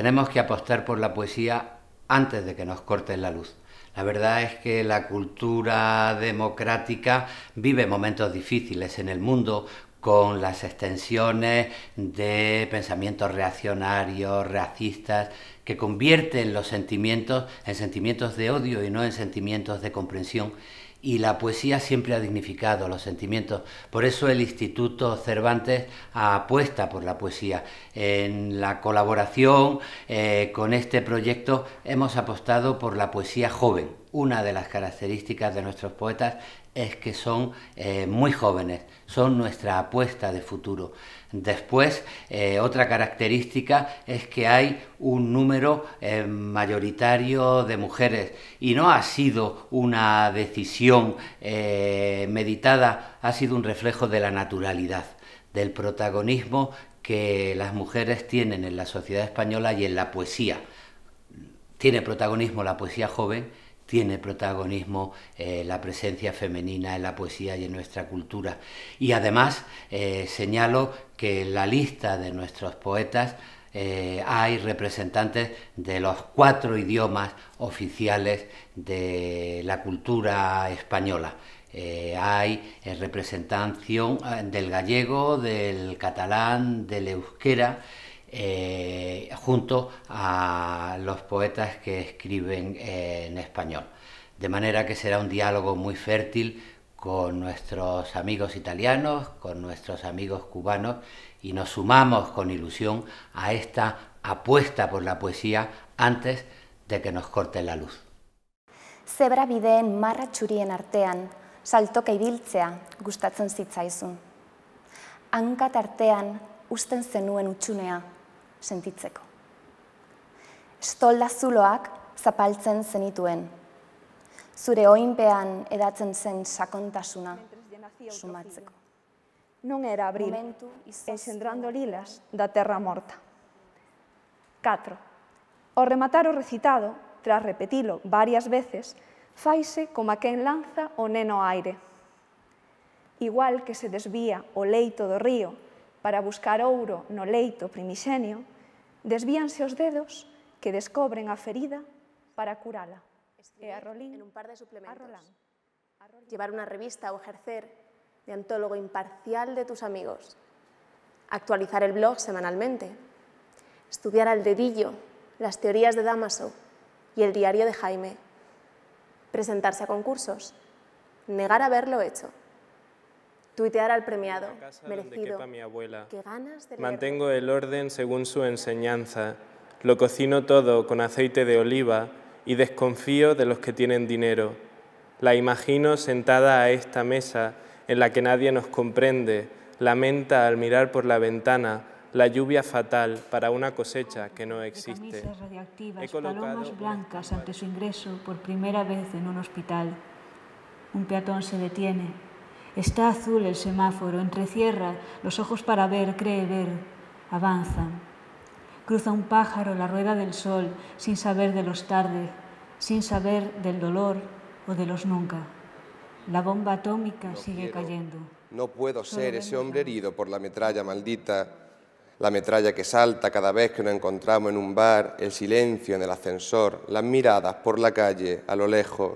tenemos que apostar por la poesía antes de que nos corten la luz. La verdad es que la cultura democrática vive momentos difíciles en el mundo con las extensiones de pensamientos reaccionarios, racistas, que convierten los sentimientos en sentimientos de odio y no en sentimientos de comprensión y la poesía siempre ha dignificado los sentimientos. Por eso el Instituto Cervantes apuesta por la poesía. En la colaboración eh, con este proyecto hemos apostado por la poesía joven. Una de las características de nuestros poetas es que son eh, muy jóvenes, son nuestra apuesta de futuro. Después, eh, otra característica es que hay un número eh, mayoritario de mujeres y no ha sido una decisión meditada, ha sido un reflejo de la naturalidad, del protagonismo que las mujeres tienen en la sociedad española y en la poesía. Tiene protagonismo la poesía joven tiene protagonismo eh, la presencia femenina en la poesía y en nuestra cultura. Y además eh, señalo que en la lista de nuestros poetas eh, hay representantes de los cuatro idiomas oficiales de la cultura española. hay representación del gallego, del catalán, del euskera, eh, junto a los poetas que escriben en español. De manera que será un diálogo muy fértil con nuestros amigos italianos, con nuestros amigos cubanos y nos sumamos con ilusión a esta apuesta por la poesía antes de que nos corte la luz. Zebra bideen marra txurien artean, saltoka ibiltzea gustatzen zitzaizun. Hankat artean usten zenuen sentitzeko. Estolda zuloak zapaltzen zenituen, zure oinpean edatzen zen sakontasuna sumatzeko. Non era abril, enxendrando lilas da terra morta. 4. O rematar o recitado, tras repetilo varias veces, faise como a quen lanza o neno aire. Igual que se desvía o leito do río para buscar ouro no leito primixenio, desvíanse os dedos que descobren a ferida para curala. E a Rolín, en un par de suplementos. A Rolán. Llevar una revista o ejercer de antólogo imparcial de tus amigos. Actualizar el blog semanalmente. Estudiar al dedillo las teorías de Damaso y el diario de Jaime. Presentarse a concursos. Negar haberlo hecho tuitear al premiado, merecido. Mi abuela. Mantengo el orden según su enseñanza, lo cocino todo con aceite de oliva y desconfío de los que tienen dinero. La imagino sentada a esta mesa en la que nadie nos comprende, lamenta al mirar por la ventana la lluvia fatal para una cosecha que no existe. He colocado blancas ante su ingreso por primera vez en un hospital. Un peatón se detiene, Está azul el semáforo, entrecierra los ojos para ver, cree ver, avanza. Cruza un pájaro la rueda del sol sin saber de los tardes, sin saber del dolor o de los nunca. La bomba atómica sigue cayendo. No puedo ser ese hombre herido por la metralla maldita, la metralla que salta cada vez que nos encontramos en un bar, el silencio en el ascensor, las miradas por la calle a lo lejos.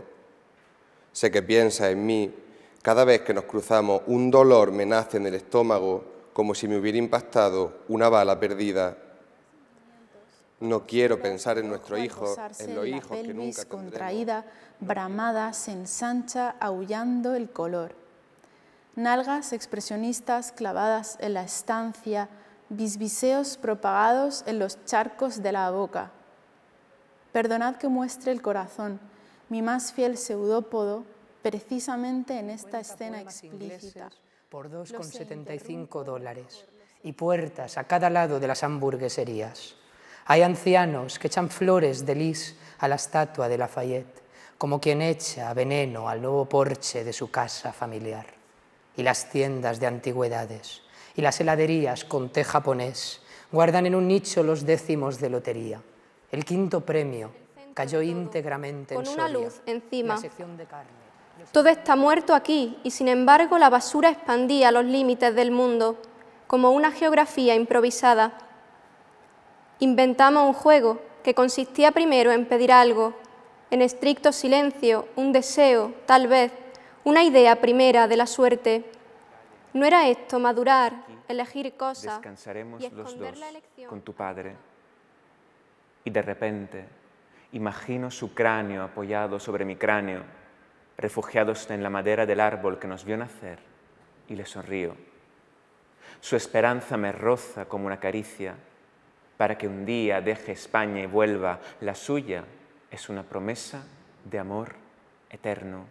Sé que piensa en mí, cada vez que nos cruzamos, un dolor me nace en el estómago como si me hubiera impactado una bala perdida. No quiero pensar en nuestro hijo, en los hijos que nunca contraída, bramada, se ensancha, aullando el color. Nalgas expresionistas clavadas en la estancia, bisbiseos propagados en los charcos de la boca. Perdonad que muestre el corazón, mi más fiel pseudópodo, precisamente en esta escena explícita. Por 2,75 dólares y puertas a cada lado de las hamburgueserías. Hay ancianos que echan flores de lis a la estatua de Lafayette, como quien echa veneno al nuevo porche de su casa familiar. Y las tiendas de antigüedades y las heladerías con té japonés guardan en un nicho los décimos de lotería. El quinto premio cayó íntegramente con en una luz encima. la sección de carne. Todo está muerto aquí y sin embargo la basura expandía los límites del mundo como una geografía improvisada. Inventamos un juego que consistía primero en pedir algo, en estricto silencio, un deseo, tal vez, una idea primera de la suerte. ¿No era esto madurar, elegir cosas Descansaremos y los dos con tu padre. Y de repente imagino su cráneo apoyado sobre mi cráneo, refugiados en la madera del árbol que nos vio nacer, y le sonrío. Su esperanza me roza como una caricia para que un día deje España y vuelva. La suya es una promesa de amor eterno